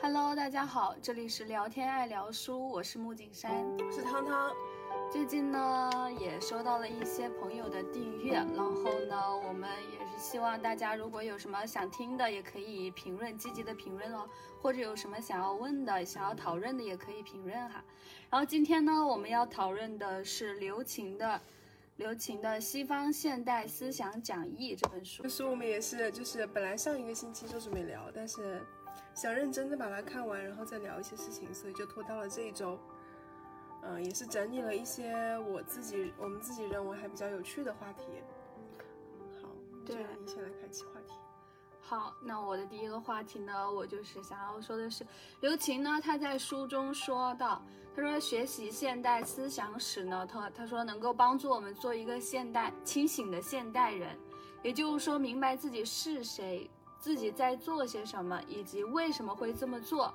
Hello，大家好，这里是聊天爱聊书，我是木景山，我是汤汤。最近呢，也收到了一些朋友的订阅，然后呢，我们也是希望大家如果有什么想听的，也可以评论，积极的评论哦，或者有什么想要问的、想要讨论的，也可以评论哈。然后今天呢，我们要讨论的是刘擎的刘擎的《西方现代思想讲义》这本书。这书我们也是，就是本来上一个星期就准备聊，但是。想认真的把它看完，然后再聊一些事情，所以就拖到了这一周。嗯，也是整理了一些我自己、我们自己认为还比较有趣的话题。好，对，你先来开启话题。好，那我的第一个话题呢，我就是想要说的是，刘擎呢，他在书中说到，他说学习现代思想史呢，他他说能够帮助我们做一个现代清醒的现代人，也就是说明白自己是谁。自己在做些什么，以及为什么会这么做？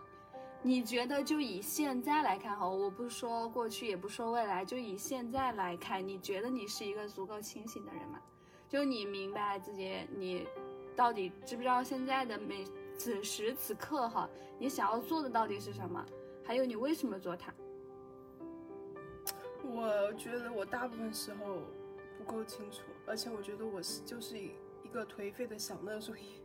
你觉得就以现在来看哈，我不说过去，也不说未来，就以现在来看，你觉得你是一个足够清醒的人吗？就你明白自己，你到底知不知道现在的每此时此刻哈，你想要做的到底是什么？还有你为什么做它？我觉得我大部分时候不够清楚，而且我觉得我是就是一个颓废的享乐主义。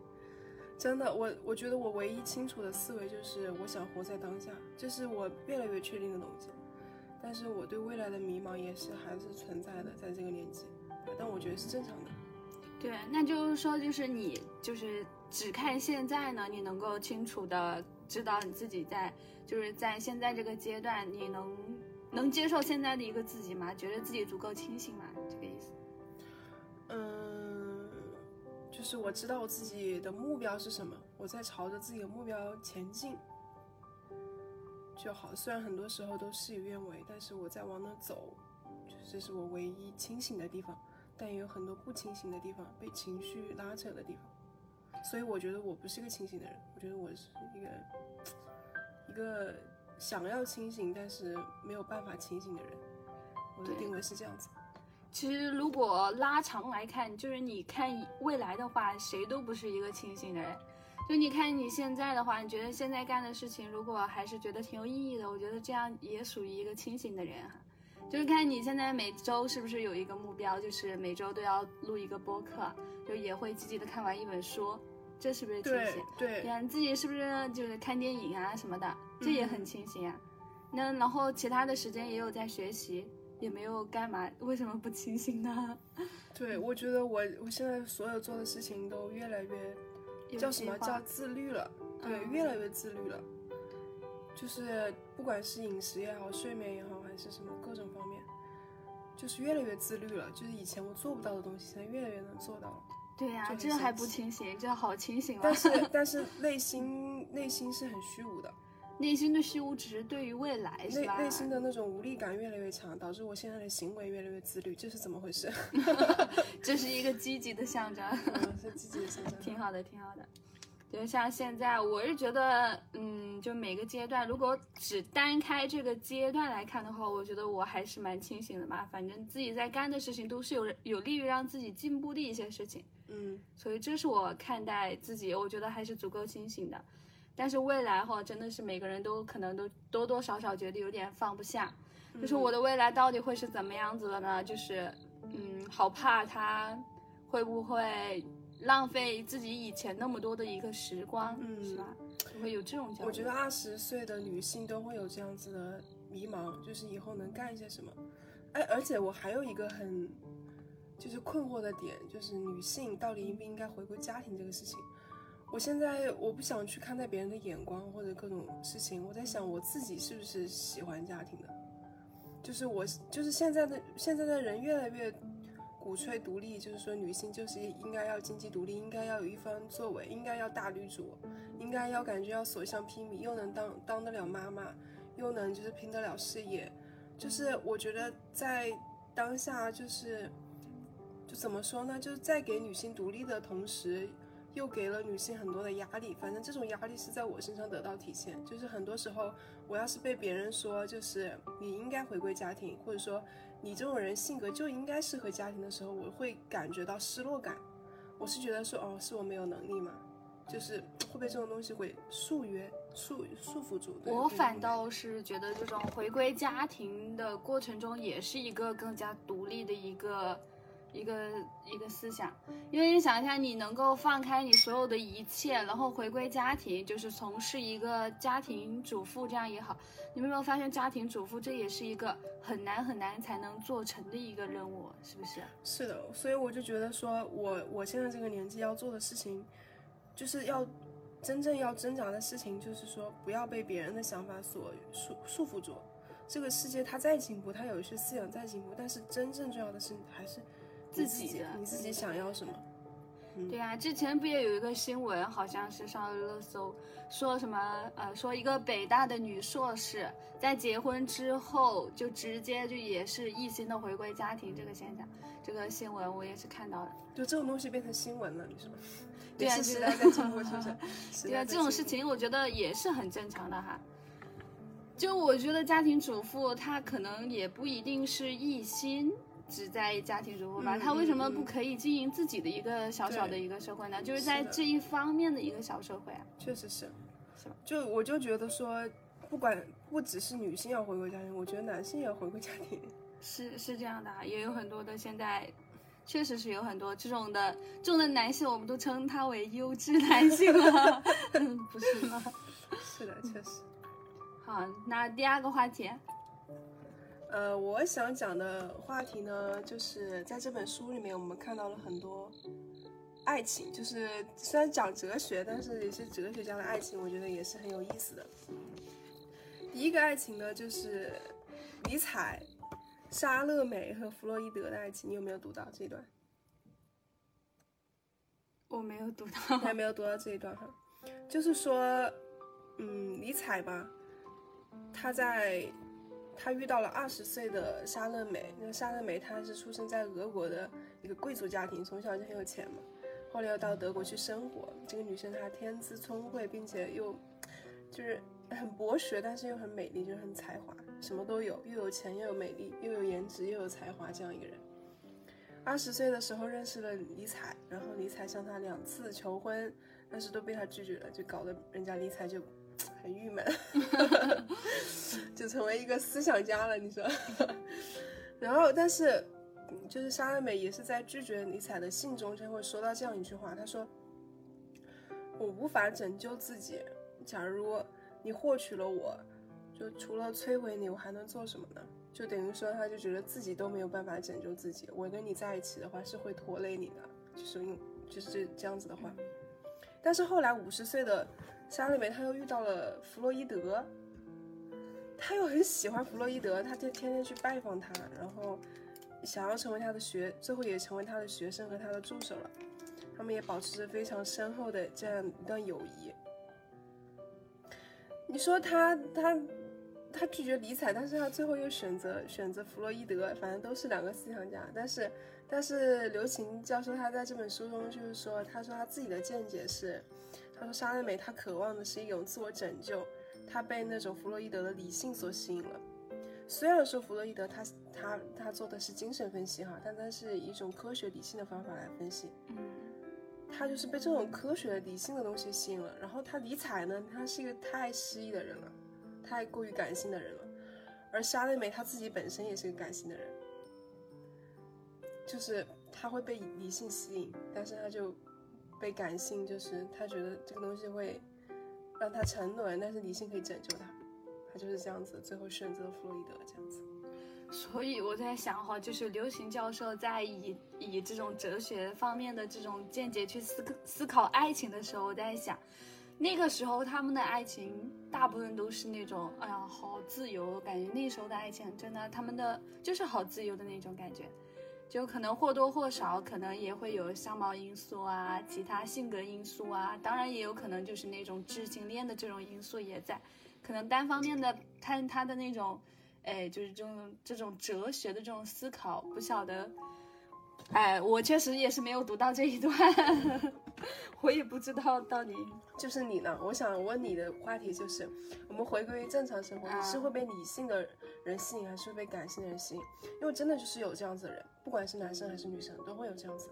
真的，我我觉得我唯一清楚的思维就是我想活在当下，这是我越来越确定的东西。但是我对未来的迷茫也是还是存在的，在这个年纪，但我觉得是正常的。对，那就是说，就是你就是只看现在呢，你能够清楚的知道你自己在就是在现在这个阶段，你能能接受现在的一个自己吗？觉得自己足够清醒吗？就是我知道我自己的目标是什么，我在朝着自己的目标前进就好。虽然很多时候都事与愿违，但是我在往那走，就是这是我唯一清醒的地方。但也有很多不清醒的地方，被情绪拉扯的地方。所以我觉得我不是一个清醒的人，我觉得我是一个一个想要清醒但是没有办法清醒的人。我的定位是这样子。其实，如果拉长来看，就是你看未来的话，谁都不是一个清醒的人。就你看你现在的话，你觉得现在干的事情，如果还是觉得挺有意义的，我觉得这样也属于一个清醒的人哈。就是看你现在每周是不是有一个目标，就是每周都要录一个播客，就也会积极的看完一本书，这是不是清醒？对，对，看自己是不是就是看电影啊什么的，这也很清醒啊。那然后其他的时间也有在学习。也没有干嘛，为什么不清醒呢？对，我觉得我我现在所有做的事情都越来越叫什么叫自律了，对，越来越自律了。就是不管是饮食也好，睡眠也好，还是什么各种方面，就是越来越自律了。就是以前我做不到的东西，现在越来越能做到了。对呀，这还不清醒，这好清醒了！但是但是内心内心是很虚无的。内心的虚无只是对于未来，是吧？内心的那种无力感越来越强，导致我现在的行为越来越自律，这是怎么回事？这是一个积极的象征，是积极的象征，挺好的，挺好的。就像现在，我是觉得，嗯，就每个阶段，如果只单开这个阶段来看的话，我觉得我还是蛮清醒的嘛。反正自己在干的事情都是有有利于让自己进步的一些事情，嗯，所以这是我看待自己，我觉得还是足够清醒的。但是未来哈，真的是每个人都可能都多多少少觉得有点放不下，就是我的未来到底会是怎么样子的呢？就是，嗯，好怕他会不会浪费自己以前那么多的一个时光，嗯，是吧？会有这种焦虑。我觉得二十岁的女性都会有这样子的迷茫，就是以后能干一些什么。哎，而且我还有一个很就是困惑的点，就是女性到底应不应该回归家庭这个事情。我现在我不想去看待别人的眼光或者各种事情，我在想我自己是不是喜欢家庭的，就是我就是现在的现在的人越来越鼓吹独立，就是说女性就是应该要经济独立，应该要有一番作为，应该要大女主，应该要感觉要所向披靡，又能当当得了妈妈，又能就是拼得了事业，就是我觉得在当下就是就怎么说呢，就是在给女性独立的同时。又给了女性很多的压力，反正这种压力是在我身上得到体现。就是很多时候，我要是被别人说，就是你应该回归家庭，或者说你这种人性格就应该适合家庭的时候，我会感觉到失落感。我是觉得说，哦，是我没有能力吗？就是会被这种东西会束约、束束缚住。我反倒是觉得这种回归家庭的过程中，也是一个更加独立的一个一个一个思想。因为你想一下，你能够放开你所有的一切，然后回归家庭，就是从事一个家庭主妇这样也好。你们有没有发现，家庭主妇这也是一个很难很难才能做成的一个任务，是不是？是的，所以我就觉得说我我现在这个年纪要做的事情，就是要真正要挣扎的事情，就是说不要被别人的想法所束束缚住。这个世界它再进步，它有一些思想再进步，但是真正重要的是还是自己的，你自己想要什么。对呀、之前不也有一个新闻，好像是上了热搜，说什么呃，说一个北大的女硕士在结婚之后就直接就也是一心的回归家庭这个现象，这个新闻我也是看到的。就这种东西变成新闻了，你说？对啊是时就是代在进步，是不是？时对啊，这种事情我觉得也是很正常的哈。就我觉得家庭主妇她可能也不一定是一心只在家庭主妇吧，嗯她为什么不可以经营自己的一个小小的一个社会呢？就是在这一方面的一个小社会啊。确实是，是吧就我就觉得说，不管不只是女性要回归家庭，我觉得男性也要回归家庭。是是这样的啊，也有很多的现在，确实是有很多这种的这种的男性，我们都称他为优质男性了，不是吗？是的，确实。好，那第二个话题，呃，我想讲的话题呢，就是在这本书里面，我们看到了很多爱情，就是虽然讲哲学，但是也是哲学家的爱情，我觉得也是很有意思的。第一个爱情呢，就是尼采、莎乐美和弗洛伊德的爱情，你有没有读到这一段？我没有读你到，还没有读到这一段哈，就是说，嗯，尼采吧，他在他遇到了二十岁的莎乐美，那个莎乐美她是出生在俄国的一个贵族家庭，从小就很有钱嘛，后来又到德国去生活。这个女生她天资聪慧，并且又就是很博学，但是又很美丽，就是很才华，什么都有，又有钱又有美丽，又有颜值又有才华这样一个人。二十岁的时候认识了尼采，然后尼采向她两次求婚，但是都被她拒绝了，就搞得人家尼采就很郁闷，就成为一个思想家了。你说，然后但是就是莎乐美也是在拒绝尼采的信中就会说到这样一句话，她说：“我无法拯救自己，假如你获取了我，就除了摧毁你，我还能做什么呢？”就等于说，他就觉得自己都没有办法拯救自己。我跟你在一起的话，是会拖累你的，就是用就是这这样子的话。但是后来五十岁的莎乐美，她又遇到了弗洛伊德，他又很喜欢弗洛伊德，他就天天去拜访他，然后想要成为他的学，最后也成为他的学生和他的助手了。他们也保持着非常深厚的这样一段友谊。你说他他他拒绝尼采，但是他最后又选择选择弗洛伊德，反正都是两个思想家。但是但是刘擎教授他在这本书中就是说，他说他自己的见解是，他说莎乐美她渴望的是一种自我拯救，她被那种弗洛伊德的理性所吸引了。虽然说弗洛伊德他他他做的是精神分析哈，但他是以一种科学理性的方法来分析。嗯，他就是被这种科学理性的东西吸引了。然后他尼采呢，他是一个太诗意的人了，太过于感性的人了。而莎乐美她自己本身也是个感性的人，就是他会被理性吸引，但是他就被感性，就是他觉得这个东西会让他沉沦，但是理性可以拯救他。他就是这样子，最后选择了弗洛伊德这样子。所以我在想哈，就是刘行教授在以以这种哲学方面的这种见解去思思考爱情的时候，我在想，那个时候他们的爱情大部分都是那种，哎呀，好自由，感觉那时候的爱情真的，他们的就是好自由的那种感觉，就可能或多或少可能也会有相貌因素啊，其他性格因素啊，当然也有可能就是那种知性恋的这种因素也在，可能单方面的看他的那种。哎，就是这种这种哲学的这种思考，不晓得。哎，我确实也是没有读到这一段，我也不知道到底。就是你呢，我想问你的话题就是，我们回归正常生活，啊你是会被理性的人吸引，还是会被感性的人吸引？因为真的就是有这样子的人，不管是男生还是女生，都会有这样子。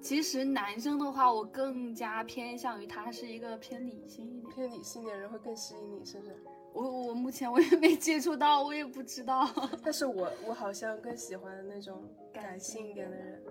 其实男生的话，我更加偏向于他是一个偏理性一点。偏理性的人会更吸引你，是不是？我我目前我也没接触到，我也不知道。但是我我好像更喜欢那种感性一点的人，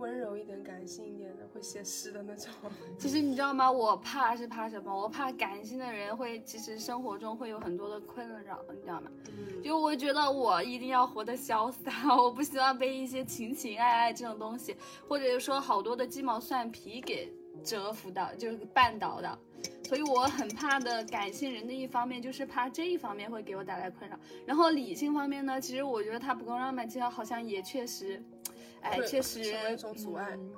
温柔一点、感性一点的，会写诗的那种。其实你知道吗？我怕是怕什么？我怕感性的人会，其实生活中会有很多的困扰，你知道吗？嗯，就我觉得我一定要活得潇洒，我不希望被一些情情爱爱这种东西，或者说好多的鸡毛蒜皮给折服到，就是绊倒的。所以我很怕的感性人的一方面就是怕这一方面会给我带来困扰，然后理性方面呢，其实我觉得他不够浪漫，其实好像也确实，哎，确实成为一种阻碍嗯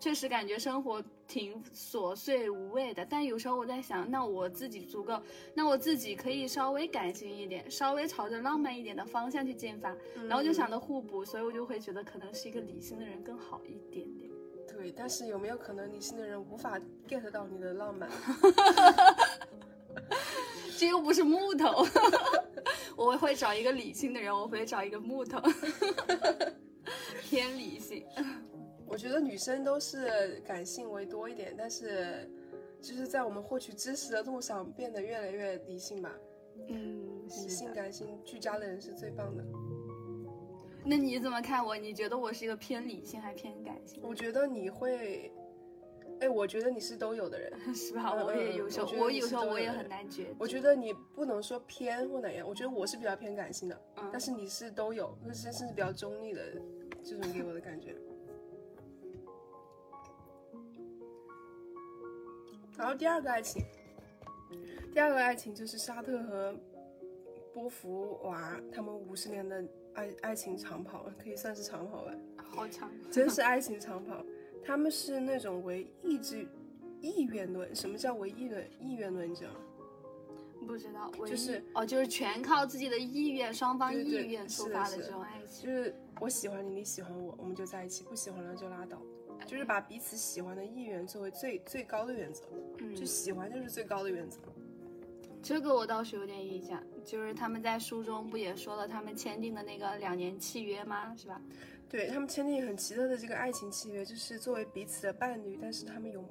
确实感觉生活挺琐碎无味的，但有时候我在想，那我自己足够，那我自己可以稍微感性一点，稍微朝着浪漫一点的方向去进发，然后就想着互补，所以我就会觉得可能是一个理性的人更好一点点。对，但是有没有可能理性的人无法 get 到你的浪漫？这又不是木头，我会找一个理性的人，我会找一个木头，偏理性。我觉得女生都是感性为多一点，但是就是在我们获取知识的路上变得越来越理性吧。嗯，理。性感性俱佳的人是最棒的。那你怎么看我？你觉得我是一个偏理性还偏感性？我觉得你会，哎，我觉得你是都有的人。是吧？嗯我也嗯有时候，我有时候我也很难抉择。我觉得你不能说偏或哪样，我觉得我是比较偏感性的，嗯但是你是都有，就是甚至比较中立的这种给我的感觉。然后第二个爱情，第二个爱情就是沙特和波伏娃他们五十年的爱爱情长跑，可以算是长跑吧。好长。真是爱情长跑。他们是那种唯意志意愿论。什么叫唯意论？意愿论，你知道吗？不知道，唯一就是哦，就是全靠自己的意愿，双方意愿出发的这种爱情。就是我喜欢你，你喜欢我，我们就在一起；不喜欢了就拉倒。就是把彼此喜欢的意愿作为最最高的原则，嗯，就喜欢就是最高的原则。这个我倒是有点印象，就是他们在书中不也说了他们签订的那个两年契约吗？是吧？对他们签订很奇特的这个爱情契约，就是作为彼此的伴侣，但是他们永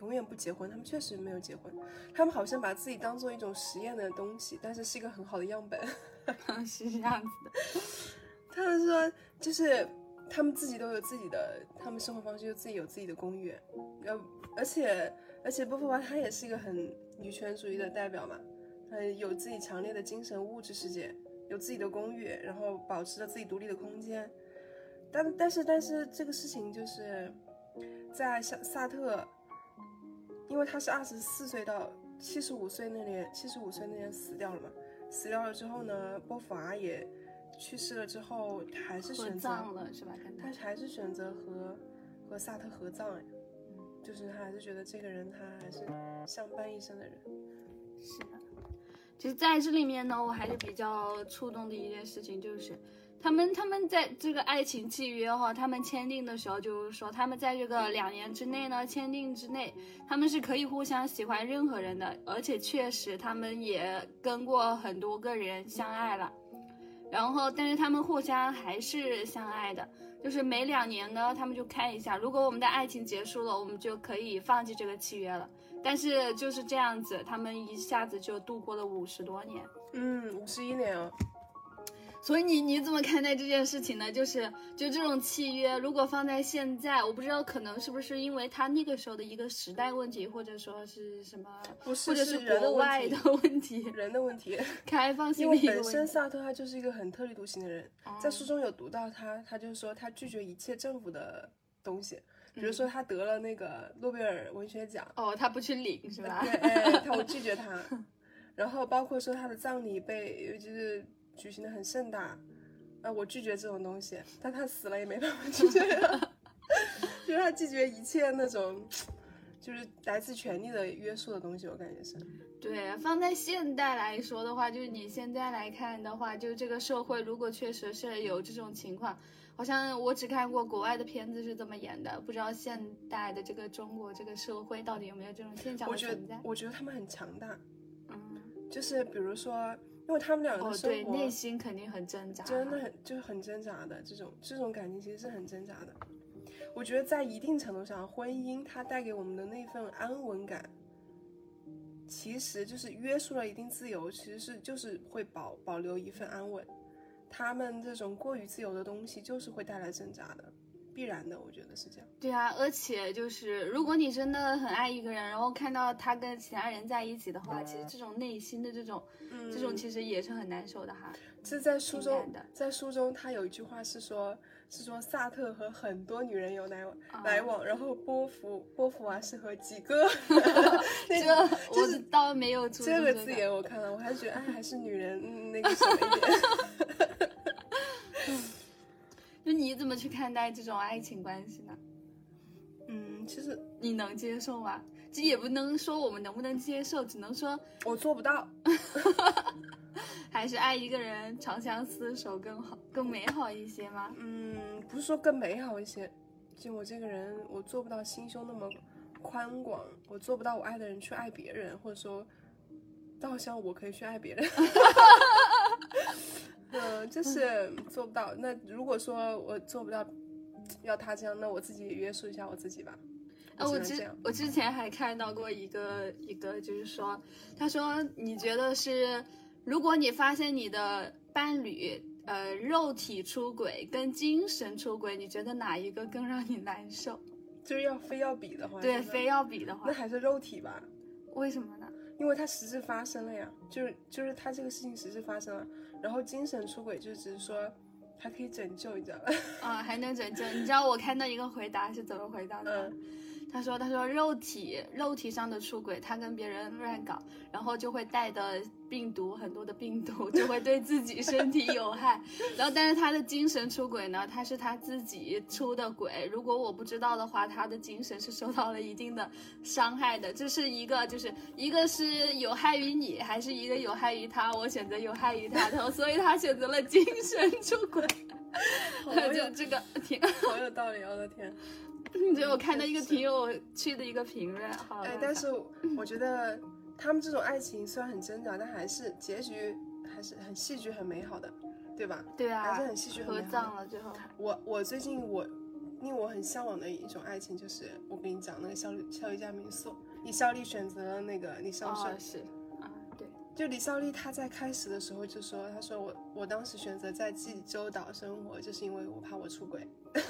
永远不结婚。他们确实没有结婚，他们好像把自己当做一种实验的东西，但是是一个很好的样本。是这样子的。他们说，就是他们自己都有自己的，他们生活方式就自己有自己的公寓，然后而且而且波伏娃她也是一个很女权主义的代表嘛，她有自己强烈的精神物质世界，有自己的公寓，然后保持着自己独立的空间，但但是但是这个事情就是在萨萨特，因为他是二十四岁到七十五岁那年，七十五岁那年死掉了嘛，死掉了之后呢，波伏娃也去世了之后，他还是选择葬了是吧？跟他他还是选择和和萨特合葬哎，就是他还是觉得这个人他还是相伴一生的人。是的，其实在这里面呢，我还是比较触动的一件事情就是。他们他们在这个爱情契约哈，他们签订的时候就是说，他们在这个两年之内呢，签订之内，他们是可以互相喜欢任何人的，而且确实他们也跟过很多个人相爱了，然后但是他们互相还是相爱的，就是每两年呢，他们就看一下，如果我们的爱情结束了，我们就可以放弃这个契约了。但是就是这样子，他们一下子就度过了五十多年。嗯，五十一年啊，所以你你怎么看待这件事情呢？就是就这种契约，如果放在现在，我不知道可能是不是因为他那个时候的一个时代问题，或者说是什么，不是或者是国外题的问题，人的问题。开放性因为本的问题。身萨特他就是一个很特立独行的人，在哦书中有读到他，他就说他拒绝一切政府的东西，比嗯如说他得了那个诺贝尔文学奖，哦，他不去领是吧对，？哎，他我拒绝他，然后包括说他的葬礼被就是举行的很盛大，啊，我拒绝这种东西，但他死了也没办法拒绝他，就是他拒绝一切那种就是来自权力的约束的东西，我感觉是。对，放在现代来说的话，就是你现在来看的话，就这个社会如果确实是有这种情况，好像我只看过国外的片子是这么演的，不知道现代的这个中国这个社会到底有没有这种现象我觉得，。我觉得他们很强大，嗯，就是比如说，因为他们两个哦，的生对，活、内心肯定很挣扎，真的很就是很挣扎的，这种这种感情其实是很挣扎的。我觉得在一定程度上，婚姻它带给我们的那份安稳感，其实就是约束了一定自由，其实是就是会保保留一份安稳。他们这种过于自由的东西，就是会带来挣扎的，必然的，我觉得是这样。对啊，而且就是如果你真的很爱一个人，然后看到他跟其他人在一起的话，其实这种内心的这种，嗯这种其实也是很难受的哈。这在书中在书中他有一句话是说，是说萨特和很多女人有来往、啊来往，然后波伏波伏娃是和几个，那这个我倒没有注这个字眼我看了，我还是觉得哎还是女人嗯那个什么一点。就你怎么去看待这种爱情关系呢？嗯，其实你能接受吗？这也不能说我们能不能接受，只能说我做不到。还是爱一个人长相厮守更好、更美好一些吗？嗯，不是说更美好一些，就我这个人，我做不到心胸那么宽广，我做不到我爱的人去爱别人，或者说，倒像我可以去爱别人。嗯，就是做不到。那如果说我做不到，要他这样，那我自己也约束一下我自己吧。呃，我之。我之前还看到过一个一个，就是说，他说你觉得是，如果你发现你的伴侣呃肉体出轨跟精神出轨，你觉得哪一个更让你难受？就是要非要比的话，对，非要比的话那，还是肉体吧。为什么呢？因为它实质发生了呀，就是就是它这个事情实质发生了，然后精神出轨就只是说还可以拯救，你知道吧？啊、还能拯救？你知道我看到一个回答是怎么回答的吗？嗯他说：“他说肉体肉体上的出轨，他跟别人乱搞，然后就会带的病毒很多的病毒，就会对自己身体有害。然后，但是他的精神出轨呢，他是他自己出的轨。如果我不知道的话，他的精神是受到了一定的伤害的。这是一个，就是一个是有害于你，还是一个有害于他？我选择有害于他的，所以他选择了精神出轨。就这个 挺，好有道理，我的天！就我看到一个挺有趣的一个评论，好，哎，但是我觉得他们这种爱情虽然很挣扎，但还是结局还是很戏剧、很美好的，对吧？对啊，还是很戏剧很合美好的葬了最后。我我最近我令我很向往的一种爱情，就是我跟你讲那个效率效率家民宿，李孝利选择了那个李孝顺，哦，是就李孝利他在开始的时候就说，他说我我当时选择在济州岛生活，就是因为我怕我出轨。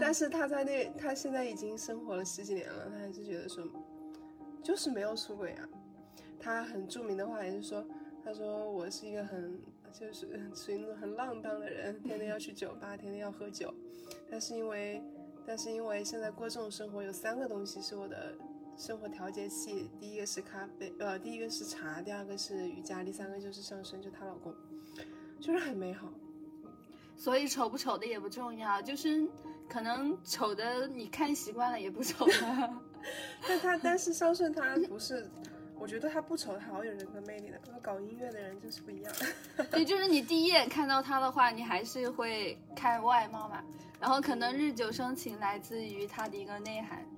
但是他在那，他现在已经生活了十几年了，他还是觉得说，就是没有出轨啊。他很著名的话也是说，他说我是一个很就是属于那种很浪荡的人，天天要去酒吧，天天要喝酒。但是因为，但是因为现在过这种生活，有三个东西是我的生活调节器，第一个是咖啡，呃，第一个是茶，第二个是瑜伽，第三个就是上身，就她老公，就是很美好。所以丑不丑的也不重要，就是可能丑的你看习惯了也不丑了。但他但是肖顺他不是，我觉得他不丑，他好有人格魅力的。和搞音乐的人就是不一样。对，就是你第一眼看到他的话，你还是会看外貌嘛，然后可能日久生情来自于他的一个内涵，嗯，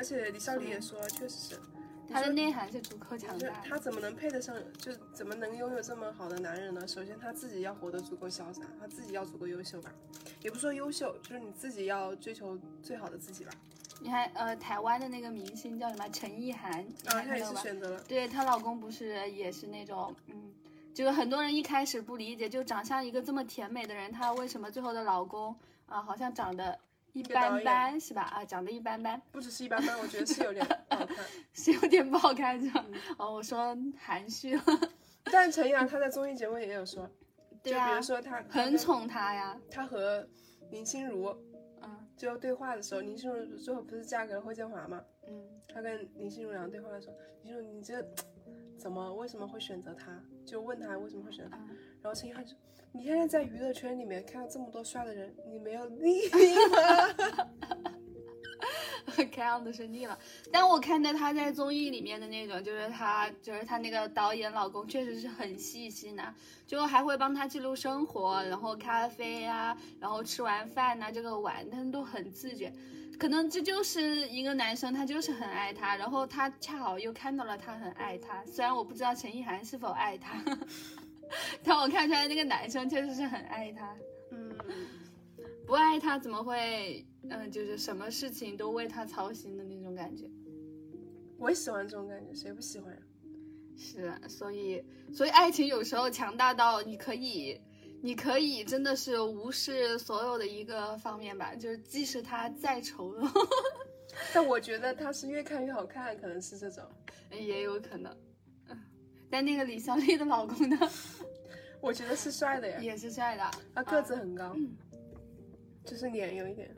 而且李孝利也说，确实是。你他的内涵是足够强大的。他怎么能配得上，就怎么能拥有这么好的男人呢？首先他自己要活得足够潇洒，他自己要足够优秀吧，也不说优秀，就是你自己要追求最好的自己吧。你还，呃，台湾的那个明星叫什么陈意涵，你啊，他也？是选择了，对她老公不是也是那种，嗯，就是很多人一开始不理解，就长相一个这么甜美的人，她为什么最后的老公啊、好像长得一般般是吧？啊，长得一般般，不只是一般般，我觉得是有点不好看。是有点不好看是吧？嗯哦，我说含蓄了，但陈阳他在综艺节目也有说，就对啊比如，说他很，宠她呀，他和林心如嗯最后对话的时候，林心如最后不是嫁给了霍建华吗？嗯，他跟林心如两个对话的时候，林心如你这怎么为什么会选择他？就问他为什么会选择他，嗯然后陈意涵说你现在在娱乐圈里面看到这么多帅的人，你没有腻吗？看样子是腻了。但我看到他在综艺里面的那种，就是他就是他那个导演老公，确实是很细心呐、就还会帮他记录生活，然后咖啡呀、然后吃完饭呐、这个碗，他们都很自觉。可能这就是一个男生，他就是很爱她，然后他恰好又看到了他很爱她。虽然我不知道陈意涵是否爱他，但我看出来那个男生确实是很爱她。嗯，不爱他怎么会，嗯，就是什么事情都为他操心的那种感觉。我也喜欢这种感觉，谁不喜欢呀？是啊，所以所以爱情有时候强大到你可以，你可以真的是无视所有的一个方面吧，就是即使他再丑陋，但我觉得他是越看越好看，可能是这种。也有可能。嗯，但那个李孝利的老公呢，我觉得是帅的呀，也是帅的，他个子很高，就是脸有一点。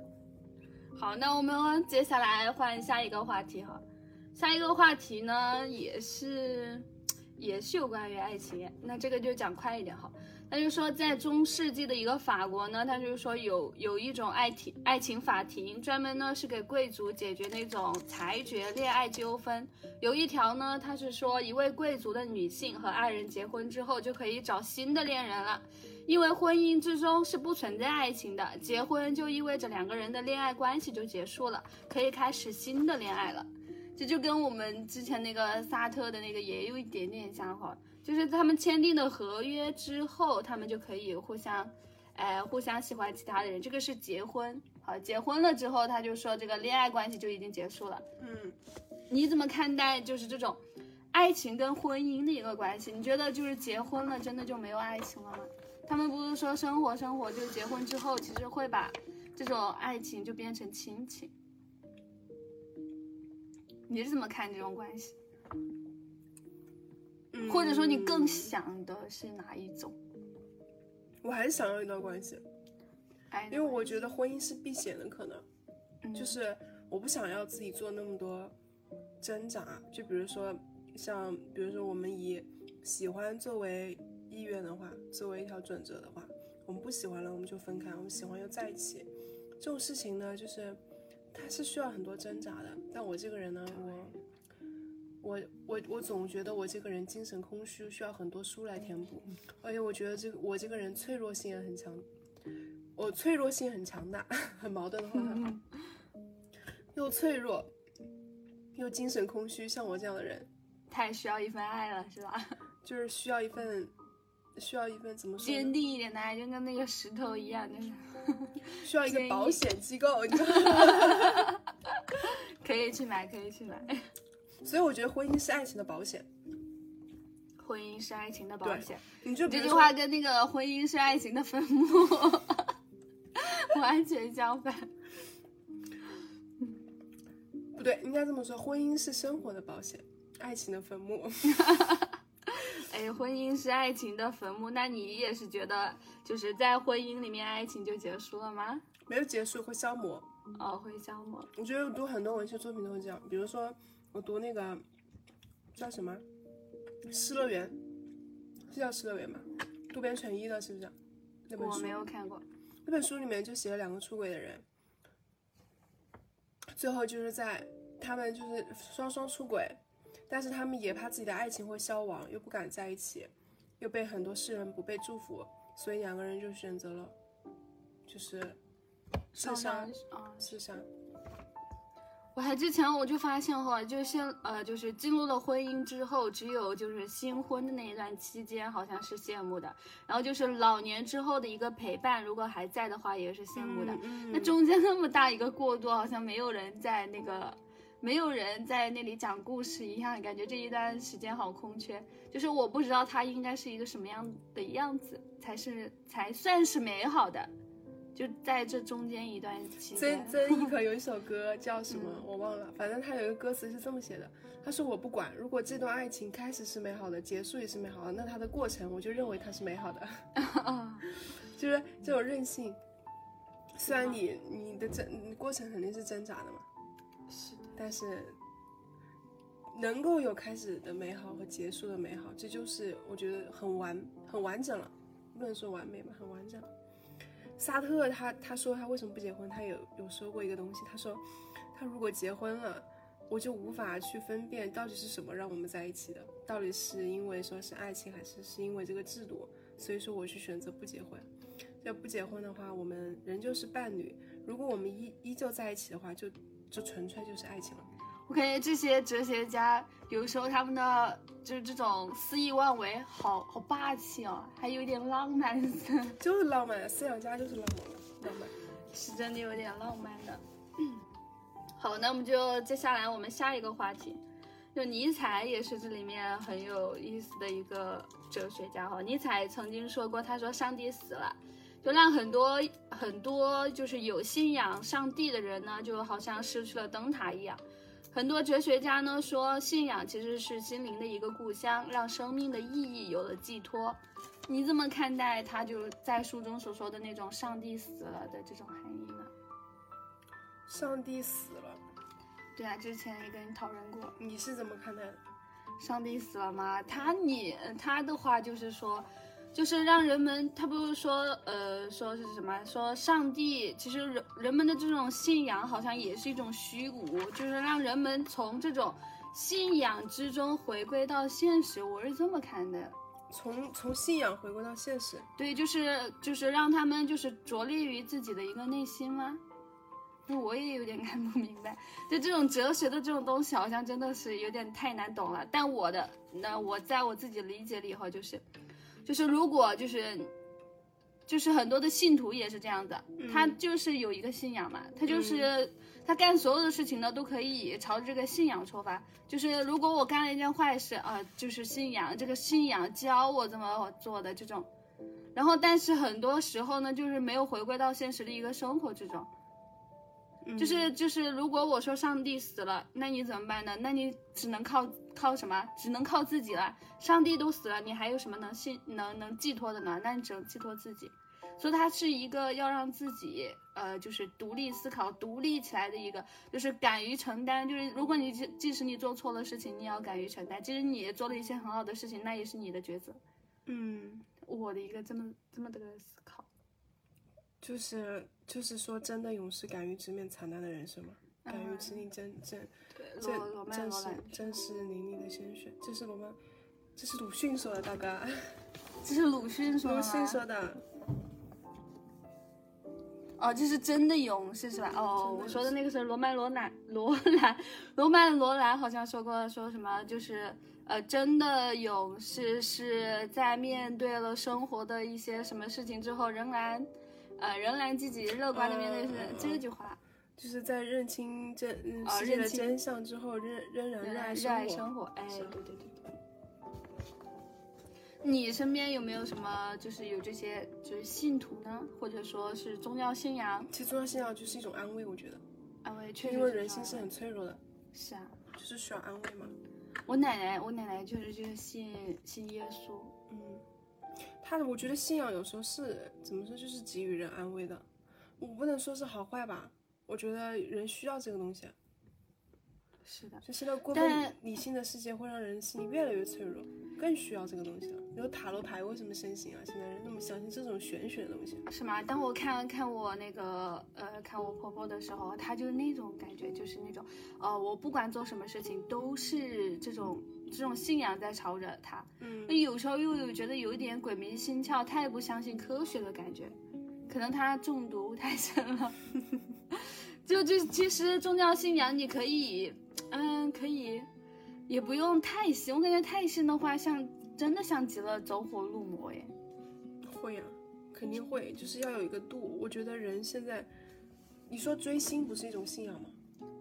好，那我们接下来换下一个话题哈。下一个话题呢，也是也是有关于爱情，那这个就讲快一点哈。他就说，在中世纪的一个法国呢，他就是说有有一种爱庭爱情法庭，专门呢是给贵族解决那种裁决恋爱纠纷。有一条呢，他是说一位贵族的女性和爱人结婚之后就可以找新的恋人了，因为婚姻之中是不存在爱情的，结婚就意味着两个人的恋爱关系就结束了，可以开始新的恋爱了。这就跟我们之前那个萨特的那个也有一点点像哈。就是他们签订的合约之后，他们就可以互相，哎，互相喜欢其他的人。这个是结婚，好，结婚了之后，他就说这个恋爱关系就已经结束了。嗯，你怎么看待就是这种爱情跟婚姻的一个关系？你觉得就是结婚了，真的就没有爱情了吗？他们不是说生活生活，就结婚之后，其实会把这种爱情就变成亲情。你是怎么看这种关系？或者说你更想的是哪一种？我还是想要一段关系，因为我觉得婚姻是避险的可能，就是我不想要自己做那么多挣扎。就比如说，像比如说我们以喜欢作为意愿的话，作为一条准则的话，我们不喜欢了我们就分开，我们喜欢又在一起，这种事情呢，就是它是需要很多挣扎的。但我这个人呢，我。我我我总觉得我这个人精神空虚，需要很多书来填补，而且我觉得这个我这个人脆弱性也很强，我脆弱性很强大，很矛盾的话，又脆弱，又精神空虚，像我这样的人，太需要一份爱了，是吧？就是需要一份，需要一份怎么说？坚定一点的爱，就跟那个石头一样，就是需要一个保险机构，可以去买，可以去买。所以我觉得婚姻是爱情的保险，婚姻是爱情的保险。你就这句话跟那个婚姻是爱情的坟墓 完全相反。不对，应该这么说，婚姻是生活的保险，爱情的坟墓。哎，婚姻是爱情的坟墓，那你也是觉得就是在婚姻里面爱情就结束了吗？没有结束，会消磨。哦，会消磨。我觉得读很多文学作品都会这样，比如说。我读那个叫什么《失乐园》，是叫《失乐园》吗？渡边淳一的，是不是？那本书我没有看过。那本书里面就写了两个出轨的人，最后就是在他们就是双双出轨，但是他们也怕自己的爱情会消亡，又不敢在一起，又被很多世人不被祝福，所以两个人就选择了就是自杀，自杀。我还之前我就发现哈，就先呃，就是进入了婚姻之后，只有就是新婚的那一段期间好像是羡慕的，然后就是老年之后的一个陪伴，如果还在的话也是羡慕的。那中间那么大一个过渡，好像没有人在那个，没有人在那里讲故事一样，感觉这一段时间好空缺。就是我不知道他应该是一个什么样的样子才是才算是美好的。就在这中间一段期间，曾曾轶可 有一首歌叫什么我忘了，反正他有一个歌词是这么写的，他说我不管，如果这段爱情开始是美好的，结束也是美好的，那它的过程我就认为它是美好的，就是这种任性。虽然你你的挣过程肯定是挣扎的嘛，是的，但是能够有开始的美好和结束的美好，这就是我觉得很完很完整了，不能说完美吧，很完整。萨特他他说他为什么不结婚？他有有说过一个东西，他说他如果结婚了，我就无法去分辨到底是什么让我们在一起的，到底是因为说是爱情，还是是因为这个制度？所以说我去选择不结婚。要不结婚的话，我们仍旧是伴侣；如果我们依依旧在一起的话，就就纯粹就是爱情了。我感觉这些哲学家有时候他们的就是这种肆意妄为，好好霸气哦，还有一点浪漫 就是浪漫，思想家就是浪漫，浪漫。是真的有点浪漫的。好，那我们就接下来我们下一个话题，就尼采也是这里面很有意思的一个哲学家哈。尼采曾经说过，他说上帝死了，就让很多很多就是有信仰上帝的人呢，就好像失去了灯塔一样。很多哲学家呢说，信仰其实是心灵的一个故乡，让生命的意义有了寄托。你怎么看待他就在书中所说的那种上帝死了的这种含义呢？上帝死了，对啊，之前也跟你讨论过，你是怎么看待的？上帝死了吗？他你他的话就是说，就是让人们，他不是说呃说是什么？说上帝其实人人们的这种信仰好像也是一种虚无，就是让人们从这种信仰之中回归到现实。我是这么看的。从从信仰回归到现实，对，就是就是让他们就是着力于自己的一个内心吗？那我也有点看不明白，就这种哲学的这种东西，好像真的是有点太难懂了。但我的那我在我自己理解里以后，就是就是如果就是就是很多的信徒也是这样的，他就是有一个信仰嘛，他就是。他干所有的事情呢，都可以朝着这个信仰出发。就是如果我干了一件坏事啊、呃，就是信仰这个信仰教我怎么做的这种。然后，但是很多时候呢，就是没有回归到现实的一个生活之中。就是就是，如果我说上帝死了，那你怎么办呢？那你只能靠靠什么？只能靠自己了。上帝都死了，你还有什么能信能能寄托的呢？那你只能寄托自己。所以它是一个要让自己呃，就是独立思考、独立起来的一个，就是敢于承担。就是如果你即即使你做错了事情，你也要敢于承担。即使你做了一些很好的事情，那也是你的抉择。嗯，我的一个这么这么的思考，就是就是说，真的勇士敢于直面惨淡的人生吗？敢于直面真真对罗罗曼罗兰真是淋漓的鲜血，这是罗曼，这是鲁迅说的，大哥，这是鲁迅说的鲁？迅说的。哦，这是真的勇士是吧？哦，我说的那个是罗曼罗兰罗兰罗曼罗兰好像说过说什么，就是呃，真的勇士是在面对了生活的一些什么事情之后，仍然呃仍然积极乐观的面对是、这句话，就是在认清真世界的真相之后，仍仍然热爱热爱生生活，哎，对对对对。你身边有没有什么就是有这些就是信徒呢，或者说是宗教信仰？其实宗教信仰就是一种安慰，我觉得，安慰确实因为人心是很脆弱的，是啊。就是需要安慰嘛。我奶奶，我奶奶就是就是信信耶稣，嗯，他的我觉得信仰有时候是怎么说，就是给予人安慰的。我不能说是好坏吧，我觉得人需要这个东西。是的，就现在过但分理性的世界会让人心里越来越脆弱，更需要这个东西了。比如塔罗牌为什么盛行啊？现在人那么相信这种玄学的东西。是吗？当我看看我那个呃看我婆婆的时候，她就是那种感觉，就是那种呃我不管做什么事情都是这种这种信仰在朝着她。嗯那有时候又有觉得有一点鬼迷心窍，太不相信科学的感觉，可能他中毒太深了。就就其实宗教信仰你可以，嗯，可以，也不用太信。我感觉太信的话，像真的像极了走火入魔耶。会呀、肯定会，就是要有一个度。我觉得人现在，你说追星不是一种信仰吗？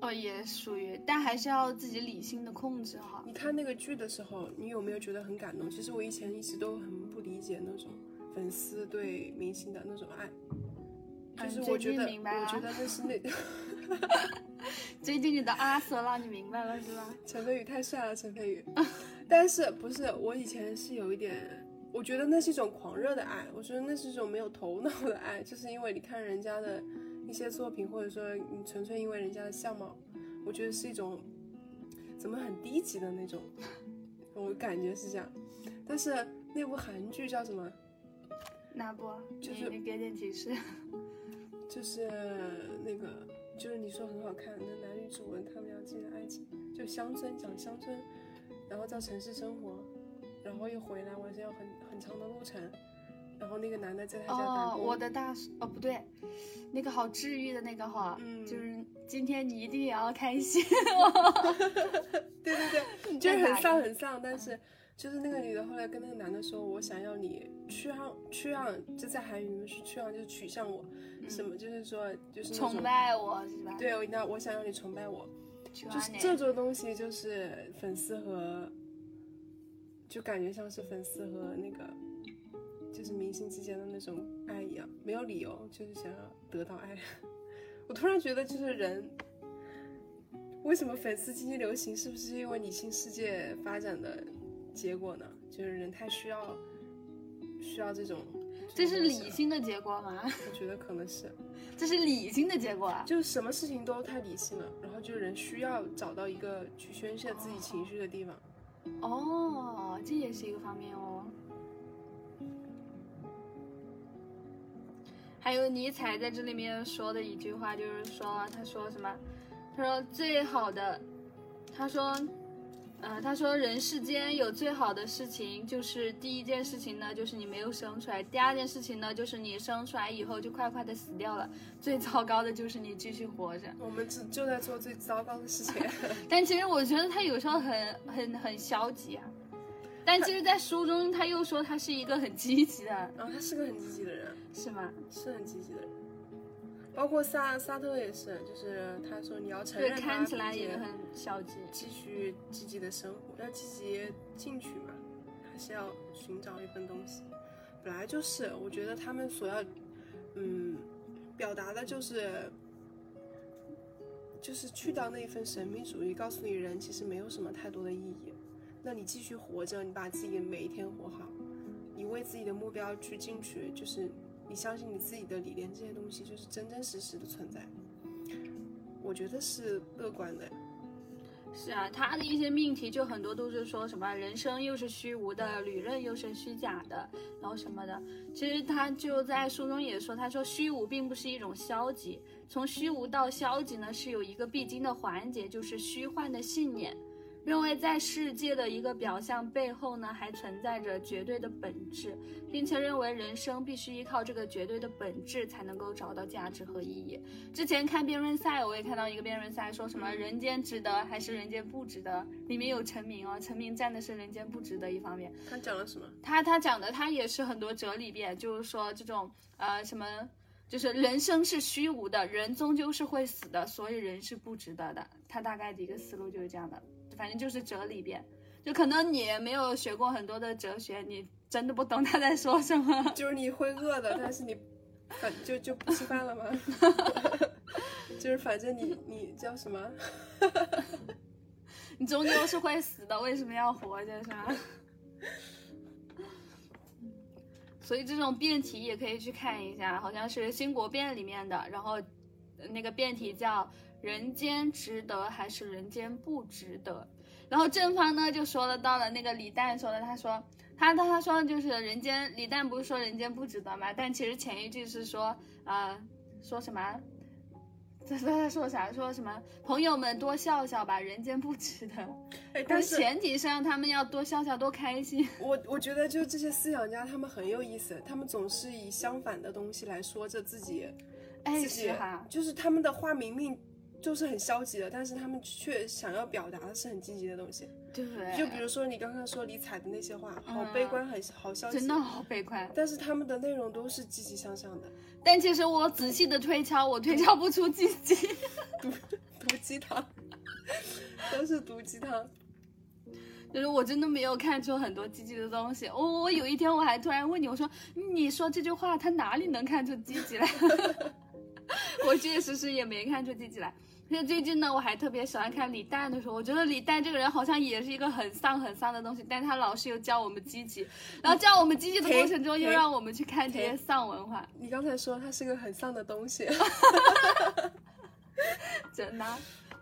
哦，也属于，但还是要自己理性的控制哈。你看那个剧的时候，你有没有觉得很感动？其实我以前一直都很不理解那种粉丝对明星的那种爱，就是我觉得，明白了我觉得那是那 最近你的阿 Sir 让你明白了是吧？陈飞宇太帅了，陈飞宇。但是不是我以前是有一点，我觉得那是一种狂热的爱，我觉得那是一种没有头脑的爱，就是因为你看人家的一些作品，或者说你纯粹因为人家的相貌，我觉得是一种怎么很低级的那种，我感觉是这样。但是那部韩剧叫什么？那不，就是你你给点提示。就是那个，就是你说很好看，那男女主文他们俩之间的爱情，就乡村讲乡村，然后到城市生活，然后又回来，晚上要很很长的路程，然后那个男的在他家打哦，工，我的大哦不对，那个好治愈的那个哈，嗯就是今天你一定也要开心。对对对，就是很丧很丧，但是就是那个女的后来跟那个男的说，我想要你去让去让，就在韩语里面是去让，就是取向我，什么就是说就是崇。拜我是吧？对，那我想要你崇拜我，就是这种东西，就是粉丝和，就感觉像是粉丝和那个，就是明星之间的那种爱一样，没有理由，就是想要得到爱。我突然觉得，就是人，为什么粉丝经济流行，是不是因为理性世界发展的结果呢？就是人太需要，需要这种，这是理性的结果吗？我觉得可能是。这是理性的结果啊！就是什么事情都太理性了，然后就人需要找到一个去宣泄自己情绪的地方。哦，这也是一个方面哦。还有尼采在这里面说的一句话，就是说，他说什么？他说最好的，他说，呃，他说人世间有最好的事情，就是第一件事情呢，就是你没有生出来；第二件事情呢，就是你生出来以后就快快的死掉了；最糟糕的就是你继续活着。我们只就在做最糟糕的事情。但其实我觉得他有时候很很很消极啊，但其实，在书中他又说他是一个很积极的，然后他是个很积极的人，是吗？是很积极的人。包括萨萨特也是，就是他说你要承对，认他，看起来也很消极。继续积极的生活，要积极进取嘛，还是要寻找一份东西。本来就是，我觉得他们所要，嗯，表达的就是，就是去掉那一份神秘主义，告诉你人其实没有什么太多的意义。那你继续活着，你把自己每一天活好，你为自己的目标去进取，就是你相信你自己的理念，这些东西就是真真实实的存在。我觉得是乐观的。是啊，他的一些命题就很多都是说什么人生又是虚无的，旅任又是虚假的，然后什么的。其实他就在书中也说，他说虚无并不是一种消极，从虚无到消极呢是有一个必经的环节，就是虚幻的信念。认为在世界的一个表象背后呢，还存在着绝对的本质，并且认为人生必须依靠这个绝对的本质才能够找到价值和意义。之前看辩论赛，我也看到一个辩论赛说什么“人间值得还是人间不值得”，里面有陈明哦，陈明站的是人间不值得一方面，他讲了什么？他他讲的他也是很多哲理辩，就是说这种呃什么。就是人生是虚无的，人终究是会死的，所以人是不值得的。他大概的一个思路就是这样的，反正就是哲理边。就可能你没有学过很多的哲学，你真的不懂他在说什么。就是你会饿的，但是你反就就不吃饭了吗？就是反正你你叫什么？你终究是会死的，为什么要活着是吧？所以这种辩题也可以去看一下，好像是《新国辩》里面的，然后呃那个辩题叫“人间值得还是人间不值得”。然后正方呢就说了到了那个李诞说的，他说他他他说就是人间李诞不是说人间不值得吗？但其实前一句是说呃说什么？他他在说啥？说什么朋友们多笑笑吧，人间不值得。哎，但但是是前提是让他们要多笑笑，多开心。我我觉得就这些思想家他们很有意思，他们总是以相反的东西来说着自己，哎，是哈，就是他们的话明明就是很消极的，但是他们却想要表达的是很积极的东西。对，就比如说你刚刚说李彩的那些话，好悲观，很好消极，嗯真的好悲观。但是他们的内容都是积极向上的，但其实我仔细的推敲，我推敲不出积极。毒鸡汤，都是毒鸡汤。就是我真的没有看出很多积极的东西。我我有一天我还突然问你，我说你说这句话，他哪里能看出积极来？我确实是也没看出积极来。那最近呢，我还特别喜欢看李诞的时候，我觉得李诞这个人好像也是一个很丧很丧的东西，但是他老是又教我们积极，然后教我们积极的过程中，又让我们去看这些丧文化，你刚才说他是个很丧的东西，真的，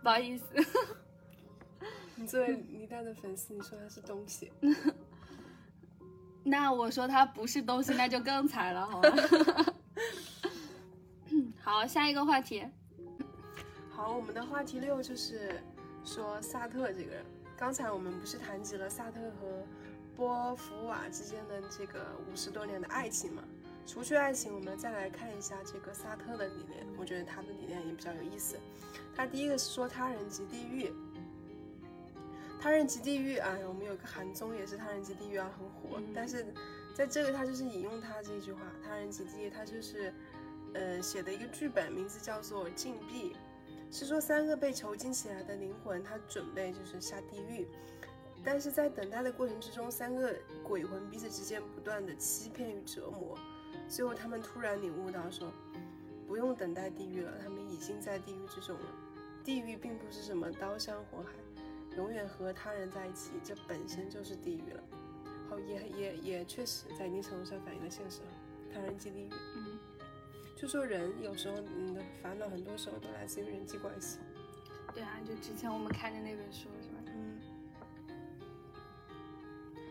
不好意思。你作为李诞的粉丝，你说他是东西，那我说他不是东西，那就更惨了，好吧？好，下一个话题。好，我们的话题六就是说萨特这个人。刚才我们不是谈及了萨特和波伏瓦之间的这个五十多年的爱情嘛？除去爱情，我们再来看一下这个萨特的理念。我觉得他的理念也比较有意思。他第一个是说他人即地狱。他人即地狱，哎，我们有个韩综也是他人即地狱啊，很火。嗯但是在这个他就是引用他这句话，他人即地狱，他就是呃写的一个剧本，名字叫做《禁闭》，是说三个被囚禁起来的灵魂，他准备就是下地狱。但是在等待的过程之中，三个鬼魂彼此之间不断的欺骗与折磨，最后他们突然领悟到说，不用等待地狱了，他们已经在地狱之中了。地狱并不是什么刀山火海，永远和他人在一起，这本身就是地狱了。好，也也也确实在一定程度上反映了现实，他人即地狱。嗯，就说人有时候你的烦恼很多时候都来自于人际关系。对啊，就之前我们看的那本书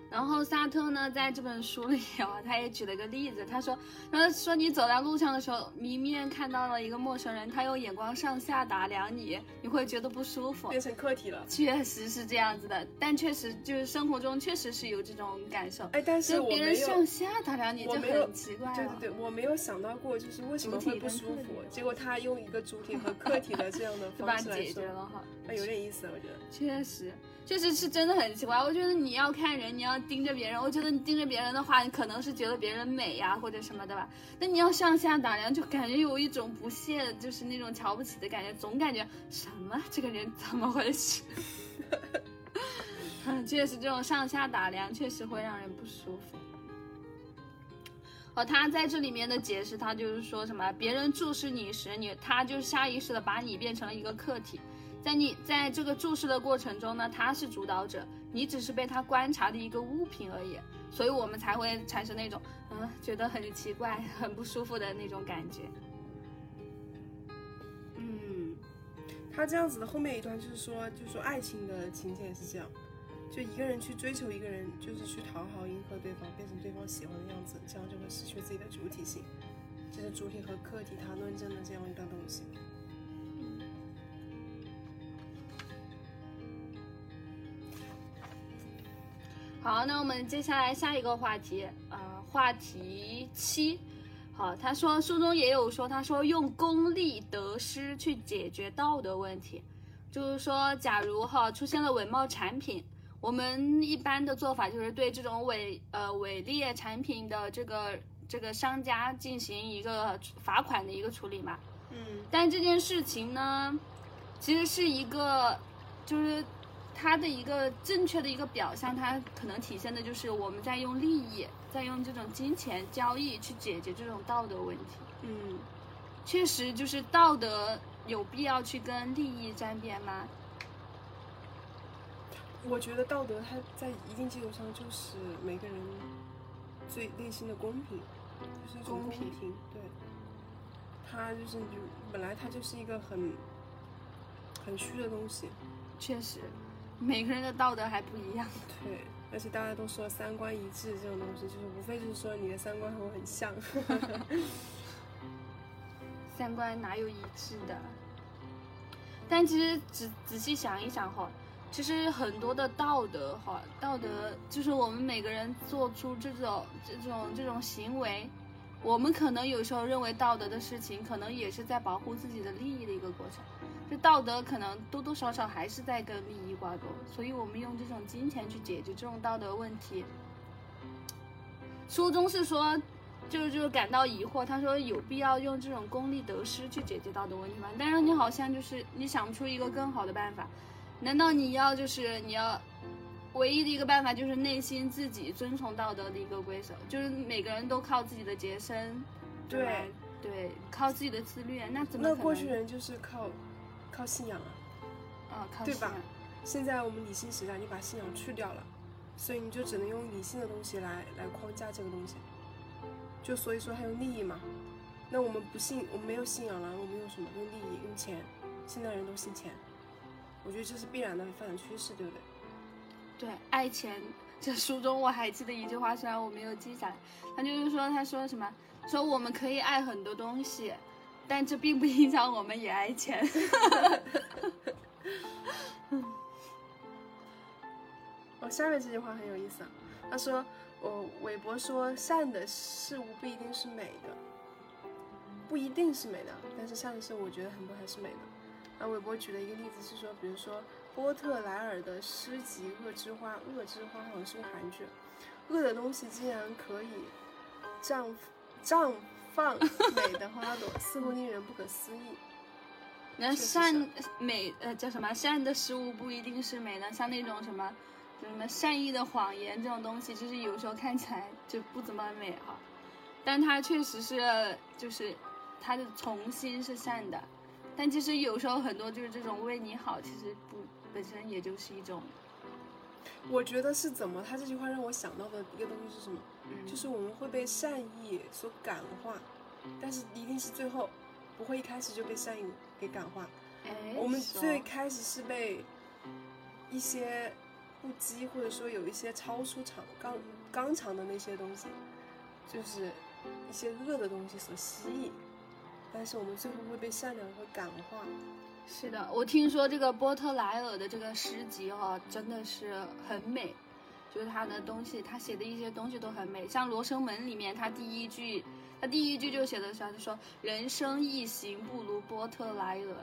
然后萨特呢，在这本书里啊，他也举了个例子，他说，他说你走在路上的时候，明面看到了一个陌生人，他用眼光上下打量你，你会觉得不舒服。变成客体了。确实是这样子的，但确实就是生活中确实是有这种感受，哎，但是就别人上下打量你就很奇怪了。对对对，我没有想到过，就是为什么会不舒服结果他用一个主体和客体的这样的 方式来说解决，了哈。哎，有点意思，我觉得。确实，确实是真的很奇怪。我觉得你要看人，你要盯着别人。我觉得你盯着别人的话，你可能是觉得别人美呀、或者什么的吧。那你要上下打量，就感觉有一种不屑，就是那种瞧不起的感觉，总感觉什么这个人怎么回事？嗯，确实，这种上下打量确实会让人不舒服。哦，他在这里面的解释，他就是说什么，别人注视你时，你他就下意识的把你变成了一个客体，在你在这个注视的过程中呢，他是主导者，你只是被他观察的一个物品而已，所以我们才会产生那种嗯觉得很奇怪、很不舒服的那种感觉。嗯，他这样子的后面一段就是说，就是说爱情的情节也是这样，就一个人去追求一个人，就是去讨好、迎合对方，变成对方喜欢的样子，这样就会失去自己的主体性，这是主体和客体它论证的这样一段东西。好，那我们接下来下一个话题，呃，话题七。好，他说书中也有说，他说用功利得失去解决道德问题，就是说，假如哈出现了伪冒产品，我们一般的做法就是对这种伪呃伪劣产品的这个这个商家进行一个罚款的一个处理嘛。嗯但这件事情呢，其实是一个，就是它的一个正确的一个表象，它可能体现的就是我们在用利益，在用这种金钱交易去解决这种道德问题。嗯，确实，就是道德有必要去跟利益沾边吗？我觉得道德它在一定基础上就是每个人最内心的公平，就是公公平平。对，它就是本来它就是一个很很虚的东西。确实，每个人的道德还不一样。对，而且大家都说三观一致这种东西，就是无非就是说你的三观和我很像。三观哪有一致的？但其实仔仔细想一想哈，其实很多的道德哈，道德就是我们每个人做出这种这种这种行为，我们可能有时候认为道德的事情，可能也是在保护自己的利益的一个过程。这道德可能多多少少还是在跟利益挂钩，所以我们用这种金钱去解决这种道德问题。书中是说，就就感到疑惑，他说有必要用这种功利得失去解决道德问题吗？但是你好像就是你想不出一个更好的办法，难道你要就是你要唯一的一个办法就是内心自己遵从道德的一个规守，就是每个人都靠自己的洁身，对对，靠自己的自律，那怎么可能那过去人就是靠靠信仰啊。啊靠对吧现在我们理性时代，你把信仰去掉了，所以你就只能用理性的东西来来框架这个东西。就所以说还用利益嘛。那我们不信，我们没有信仰了，我们用什么？用利益，用钱。现在人都信钱，我觉得这是必然的发展趋势，对不对？对，爱钱。这书中我还记得一句话，虽然我没有记下来，他就是说，他说什么？说我们可以爱很多东西，但这并不影响我们也爱钱。哦，下面这句话很有意思啊。他说，哦，韦伯说，善的事物不一定是美的，不一定是美的，但是善的事物我觉得很多还是美的。啊，韦伯举了一个例子是说，比如说波特莱尔的诗集《恶之花》，恶之花好像是个韩剧。恶的东西竟然可以丈夫丈夫放美的花朵，似乎令人不可思议。那善美呃叫什么善的事物不一定是美的，像那种什么什么善意的谎言这种东西，就是有时候看起来就不怎么美哈。但它确实是就是它的从心是善的，但其实有时候很多就是这种为你好，其实不本身也就是一种。我觉得是怎么？他这句话让我想到的一个东西是什么？就是我们会被善意所感化，但是一定是最后，不会一开始就被善意给感化。我们最开始是被一些不羁，或者说有一些超出常刚刚常的那些东西，就是一些恶的东西所吸引，但是我们最后会被善良和感化。是的，我听说这个波特莱尔的这个诗集哈，真的是很美，就是他的东西，他写的一些东西都很美。像《罗生门》里面，他第一句，他第一句就写的啥？就说人生一行不如波特莱尔，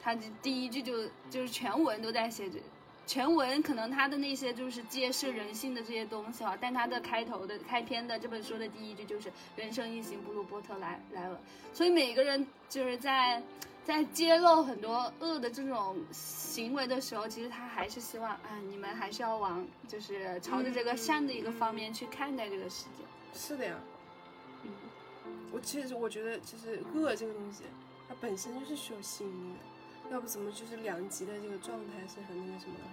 他第一句就就是全文都在写着。全文可能他的那些就是揭示人性的这些东西啊，但他的开头的开篇的这本书的第一句就是人生一行不如波特莱莱尔，所以每个人就是在在揭露很多恶的这种行为的时候，其实他还是希望啊，你们还是要往就是朝着这个善的一个方面去看待这个世界。是的呀，嗯，我其实我觉得其实恶这个东西，它本身就是需要吸引力的。要不怎么就是两极的这个状态是很那个什么的哈？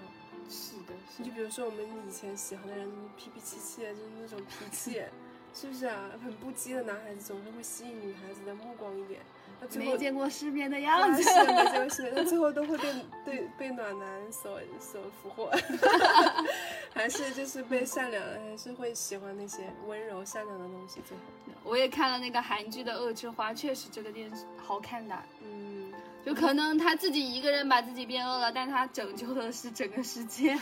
是的，你就比如说我们以前喜欢的人痞痞气气的，就是那种脾气，是不是啊？很不羁的男孩子总是会吸引女孩子的目光一点。没见过世面的样子，是没见过世面，他最后都会被对被暖男所所俘获 还是就是被善良，还是会喜欢那些温柔善良的东西最后。我也看了那个韩剧的《恶之花》，确实这个电视好看的。嗯就可能他自己一个人把自己变恶了，但他拯救的是整个世界，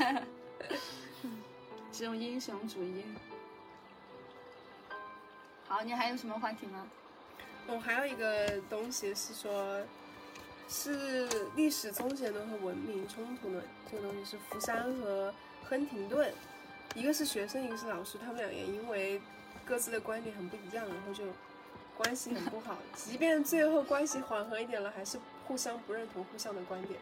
这种英雄主义。好，你还有什么话题吗？我还有一个东西是说，是历史终结论和文明冲突论。这个东西是福山和亨廷顿，一个是学生，一个是老师，他们俩也因为各自的观点很不一样，然后就关系很不好。即便最后关系缓和一点了，还是。互相不认同互相的观点，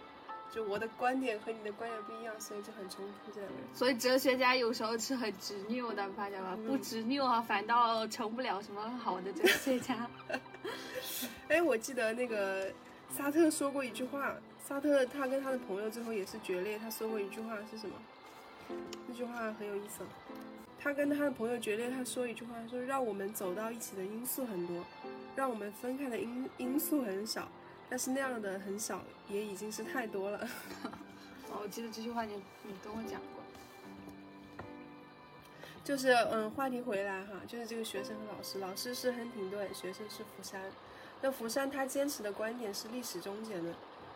就我的观点和你的观点不一样，所以就很冲突。这两个人，所以哲学家有时候是很执拗的，发现吗？不执拗啊，反倒成不了什么好的哲学家。哎，我记得那个沙特说过一句话，沙特他跟他的朋友最后也是决裂，他说过一句话是什么？那句话很有意思。他跟他的朋友决裂，他说一句话，说让我们走到一起的因素很多，让我们分开的因因素很少。但是那样的很少，也已经是太多了。哦，我记得这句话你你跟我讲过。就是嗯，话题回来哈，就是这个学生和老师，老师是亨廷顿，学生是福山。那福山他坚持的观点是历史终结论，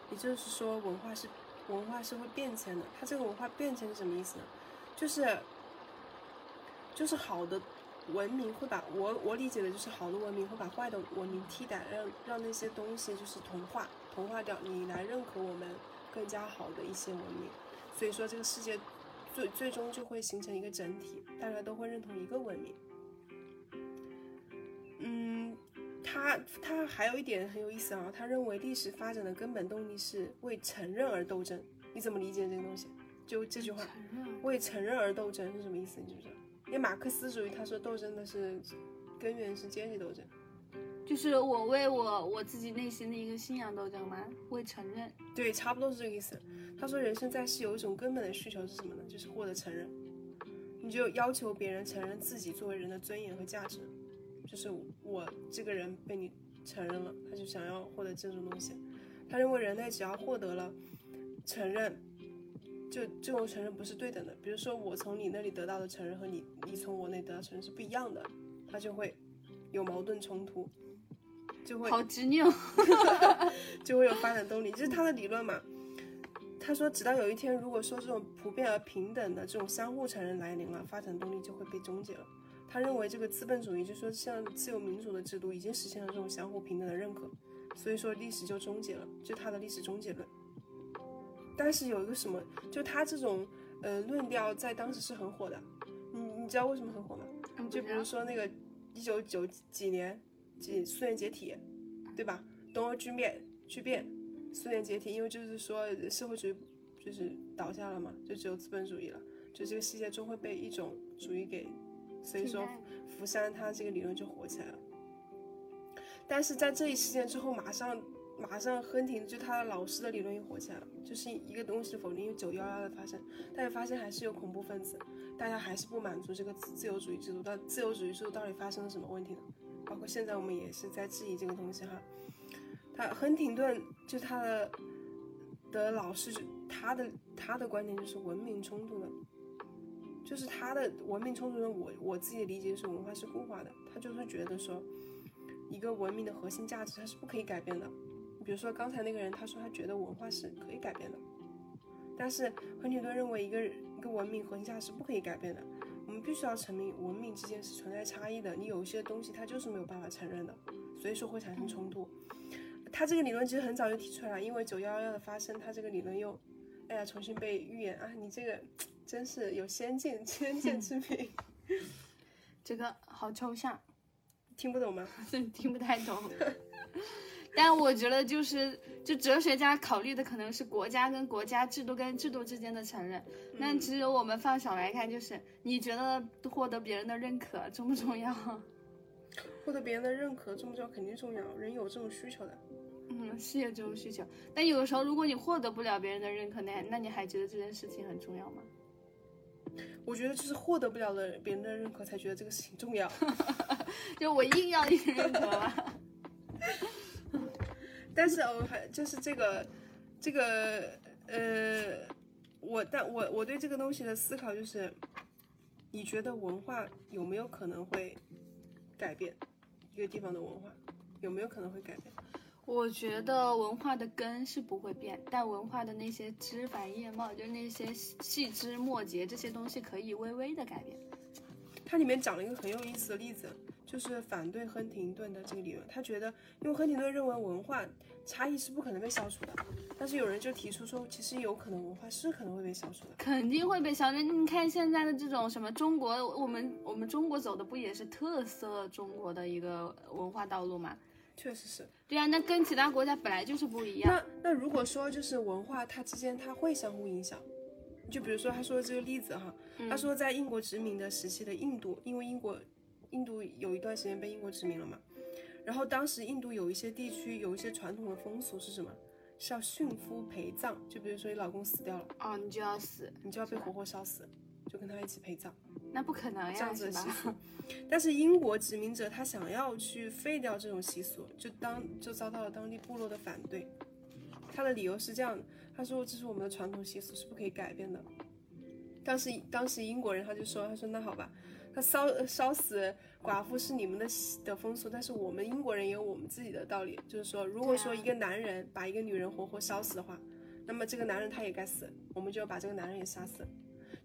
也就是说文化是文化是会变迁的。他这个文化变迁是什么意思呢？就是就是好的。文明会把我我理解的就是好的文明会把坏的文明替代，让让那些东西就是同化同化掉，你来认可我们更加好的一些文明。所以说这个世界最最终就会形成一个整体，大家都会认同一个文明。嗯，他他还有一点很有意思啊，他认为历史发展的根本动力是为承认而斗争。你怎么理解这个东西？就这句话，为承认而斗争是什么意思？你知不知道？因为马克思主义，他说斗争的是根源是阶级斗争，就是我为我我自己内心的一个信仰斗争吗？为承认？对，差不多是这个意思。他说人生在世有一种根本的需求是什么呢？就是获得承认。你就要求别人承认自己作为人的尊严和价值，就是我这个人被你承认了，他就想要获得这种东西。他认为人类只要获得了承认。就这种承认不是对等的，比如说我从你那里得到的承认和你你从我那里得到承认是不一样的，他就会有矛盾冲突，就会好执拗 就会有发展动力，这是他的理论嘛。他说，直到有一天，如果说这种普遍而平等的这种相互承认来临了，发展动力就会被终结了。他认为这个资本主义，就说像自由民主的制度已经实现了这种相互平等的认可，所以说历史就终结了，就他的历史终结论。但是有一个什么，就他这种呃论调在当时是很火的。你你知道为什么很火吗？就比如说那个一九九几年，几苏联解体，对吧？东欧剧变剧变，苏联解体，因为就是说社会主义就是倒下了嘛，就只有资本主义了，就这个世界终会被一种主义给，所以说福山他这个理论就火起来了。但是在这一事件之后，马上马上亨廷就他的老师的理论又火起来了，就是一个东西否定，因为九幺幺的发生，大家发现还是有恐怖分子，大家还是不满足这个自由主义制度，到自由主义制度到底发生了什么问题呢？包括现在我们也是在质疑这个东西哈。他亨廷顿就他的的老师，他的他的观点就是文明冲突的，就是他的文明冲突的，我我自己的理解是文化是固化的，他就是觉得说。一个文明的核心价值，它是不可以改变的。比如说刚才那个人，他说他觉得文化是可以改变的，但是亨廷顿认为一个一个文明核心价值是不可以改变的。我们必须要承认文明之间是存在差异的，你有一些东西它就是没有办法承认的，所以说会产生冲突。他这个理论其实很早就提出来了，因为九幺幺的发生，他这个理论又，哎呀，重新被预言啊！你这个真是有先见先见之明，这个好抽象。听不懂吗？听不太懂。但我觉得就是，就哲学家考虑的可能是国家跟国家、制度跟制度之间的承认。那只有我们放小来看，就是你觉得获得别人的认可重不重要？获得别人的认可重不重要？肯定重要，人有这种需求的。嗯，是有这种需求。但有的时候，如果你获得不了别人的认可，那那你还觉得这件事情很重要吗？我觉得就是获得不了的别人的认可，才觉得这个事情重要。就我硬要你认可了，但是我还就是这个，这个呃，我但我我对这个东西的思考就是，你觉得文化有没有可能会改变一个地方的文化？有没有可能会改变？我觉得文化的根是不会变，但文化的那些枝繁叶茂，就是那些细枝末节这些东西可以微微的改变。它里面讲了一个很有意思的例子。就是反对亨廷顿的这个理论，他觉得，因为亨廷顿认为文化差异是不可能被消除的，但是有人就提出说，其实有可能文化是可能会被消除的，肯定会被消除。你看现在的这种什么中国，我们我们中国走的不也是特色中国的一个文化道路吗？确实是。对啊，那跟其他国家本来就是不一样。那那如果说就是文化它之间它会相互影响，就比如说他说的这个例子哈，他说在英国殖民的时期的印度，因为英国。印度有一段时间被英国殖民了嘛，然后当时印度有一些地区有一些传统的风俗是什么？是要殉夫陪葬，就比如说你老公死掉了，哦，你就要死，你就要被活活烧死，就跟他一起陪葬。那不可能呀，这样子的习俗。但是英国殖民者他想要去废掉这种习俗，就当就遭到了当地部落的反对。他的理由是这样的，他说这是我们的传统习俗，是不可以改变的。当时当时英国人他就说，他说那好吧。他烧烧死寡妇是你们的的风俗，但是我们英国人也有我们自己的道理，就是说，如果说一个男人把一个女人活活烧死的话，那么这个男人他也该死，我们就要把这个男人也杀死。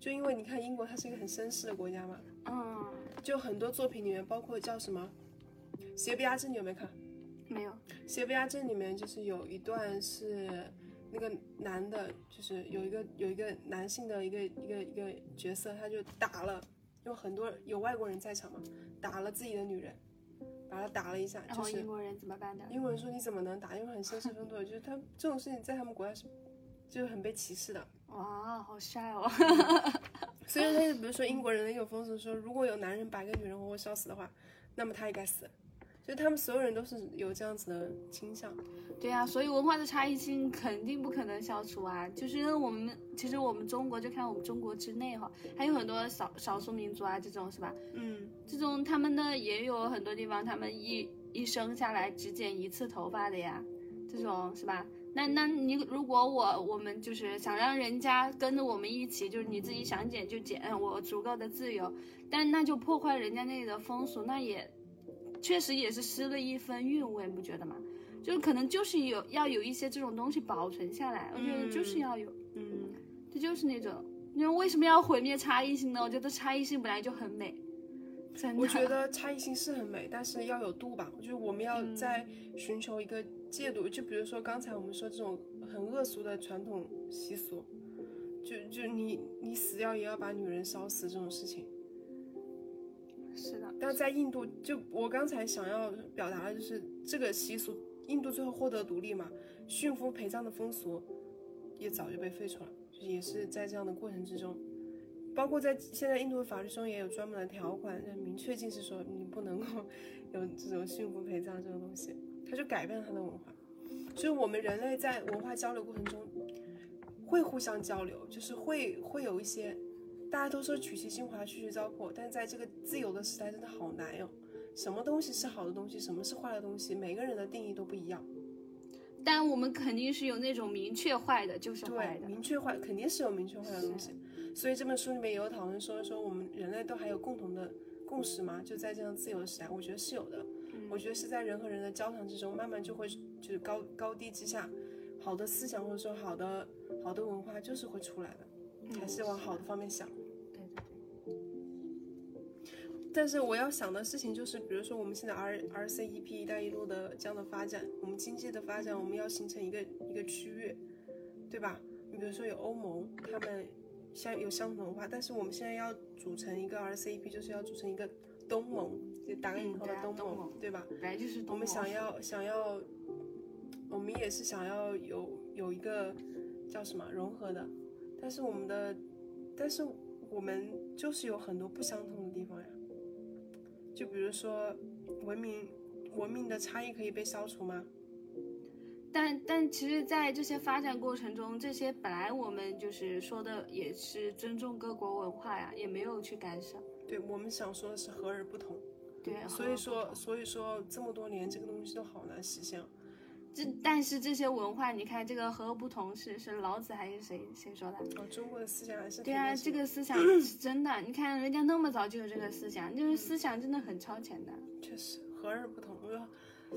就因为你看英国，它是一个很绅士的国家嘛，嗯，就很多作品里面，包括叫什么《邪不压正》，你有没有看？没有，《邪不压正》里面就是有一段是那个男的，就是有一个有一个男性的一个一个一个角色，他就打了。有很多有外国人在场嘛，打了自己的女人，把他打了一下。然后英国人怎么办的？英国人说你怎么能打？因为很绅士风度，就是他这种事情在他们国家是，就是很被歧视的。哇，好帅哦！所以他就比如说英国人的一种风俗说，如果有男人把一个女人活活烧死的话，那么他也该死。就他们所有人都是有这样子的倾向，对呀，所以文化的差异性肯定不可能消除啊。就是我们其实我们中国就看我们中国之内哈，还有很多少少数民族啊，这种是吧？嗯，这种他们呢也有很多地方，他们一一生下来只剪一次头发的呀，这种是吧？那那你如果我我们就是想让人家跟着我们一起，就是你自己想剪就剪，我足够的自由，但那就破坏人家那里的风俗，那也。确实也是失了一分韵味，你不觉得吗？就可能就是有要有一些这种东西保存下来，我觉得就是要有，嗯，这就是那种，你为为什么要毁灭差异性呢？我觉得差异性本来就很美，真的，我觉得差异性是很美，但是要有度吧。我觉得我们要嗯在寻求一个戒度，就比如说刚才我们说这种很恶俗的传统习俗，就就你你死掉也要把女人烧死这种事情。是的，但在印度，就我刚才想要表达的就是这个习俗，印度最后获得独立嘛，驯服陪葬的风俗也早就被废除了，就也是在这样的过程之中。包括在现在印度的法律中也有专门的条款，就明确禁止说你不能够有这种驯服陪葬这种东西，它就改变了它的文化。所以我们人类在文化交流过程中会互相交流，就是会会有一些，大家都说取其精华去其糟粕，但在这个自由的时代真的好难哟。什么东西是好的东西，什么是坏的东西，每个人的定义都不一样。但我们肯定是有那种明确坏的，就是坏对，的。明确坏肯定是有明确坏的东西。所以这本书里面也有讨论说，说我们人类都还有共同的共识吗？就在这样自由的时代，我觉得是有的。我觉得是在人和人的交谈之中，慢慢就会就是高高低之下，好的思想或者说好的好的文化就是会出来的，还是往好的方面想。但是我要想的事情就是，比如说我们现在 R R C E P 一带一路的这样的发展，我们经济的发展，我们要形成一个一个区域，对吧？你比如说有欧盟，他们相有相同文化，但是我们现在要组成一个 R C E P，就是要组成一个东盟，就打个引号的东盟，东盟对吧？本来就是东盟我们想要想要，我们也是想要有有一个叫什么融合的，但是我们的，但是我们就是有很多不相同的地方呀。就比如说文明文明的差异可以被消除吗？但但其实，在这些发展过程中，这些本来我们就是说的也是尊重各国文化呀，也没有去干涉。对我们想说的是和而不同，对，所以说所以说这么多年这个东西都好难实现。这但是这些文化，你看这个和而不同是是老子还是谁谁说的？哦，中国的思想还是对啊，这个思想是真的，你看人家那么早就有这个思想，就是思想真的很超前的。确实和而不同。我，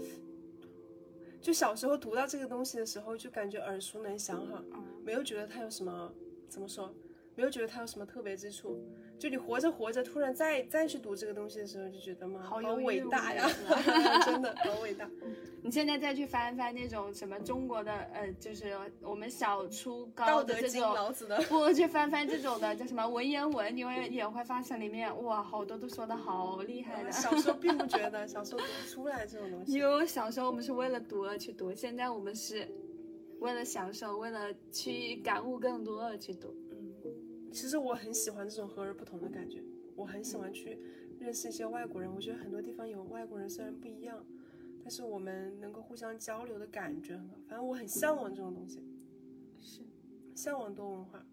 就小时候读到这个东西的时候，就感觉耳熟能详哈，嗯没有觉得它有什么怎么说，没有觉得它有什么特别之处。就你活着活着，突然再再去读这个东西的时候，就觉得妈好有伟大呀 是，真的好伟大。你现在再去翻翻那种什么中国的，呃，就是我们小初道高德经、的这种，老子的，不去翻翻这种的叫什么文言文，你会也会发现里面哇，好多都说的好厉害的。小时候并不觉得，小时候读不出来这种东西。有小时候我们是为了读而去读，现在我们是为了享受，为了去感悟更多而去读。其实我很喜欢这种和而不同的感觉，我很喜欢去认识一些外国人。我觉得很多地方有外国人虽然不一样，但是我们能够互相交流的感觉很好。反正我很向往这种东西，是。向往多文化。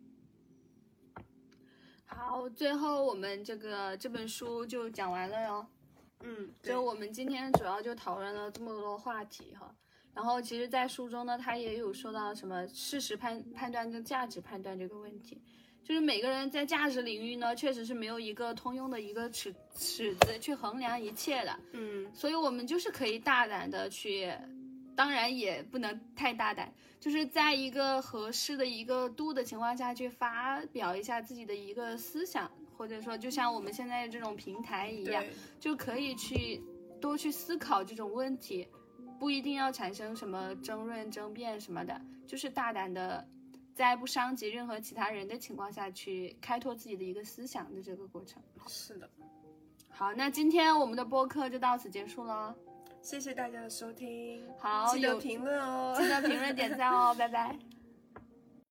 好，最后我们这个这本书就讲完了哟。嗯，就我们今天主要就讨论了这么多话题哈。然后其实，在书中呢，他也有说到什么事实判判断跟价值判断这个问题，就是每个人在价值领域呢，确实是没有一个通用的一个尺尺子去衡量一切的。嗯，所以我们就是可以大胆的去，当然也不能太大胆，就是在一个合适的一个度的情况下去发表一下自己的一个思想，或者说就像我们现在这种平台一样，就可以去多去思考这种问题，不一定要产生什么争论、争辩什么的，就是大胆的。在不伤及任何其他人的情况下去开拓自己的一个思想的这个过程。是的。好，那今天我们的播客就到此结束了。谢谢大家的收听，好，记得有评论哦，记得评论点赞哦，拜拜。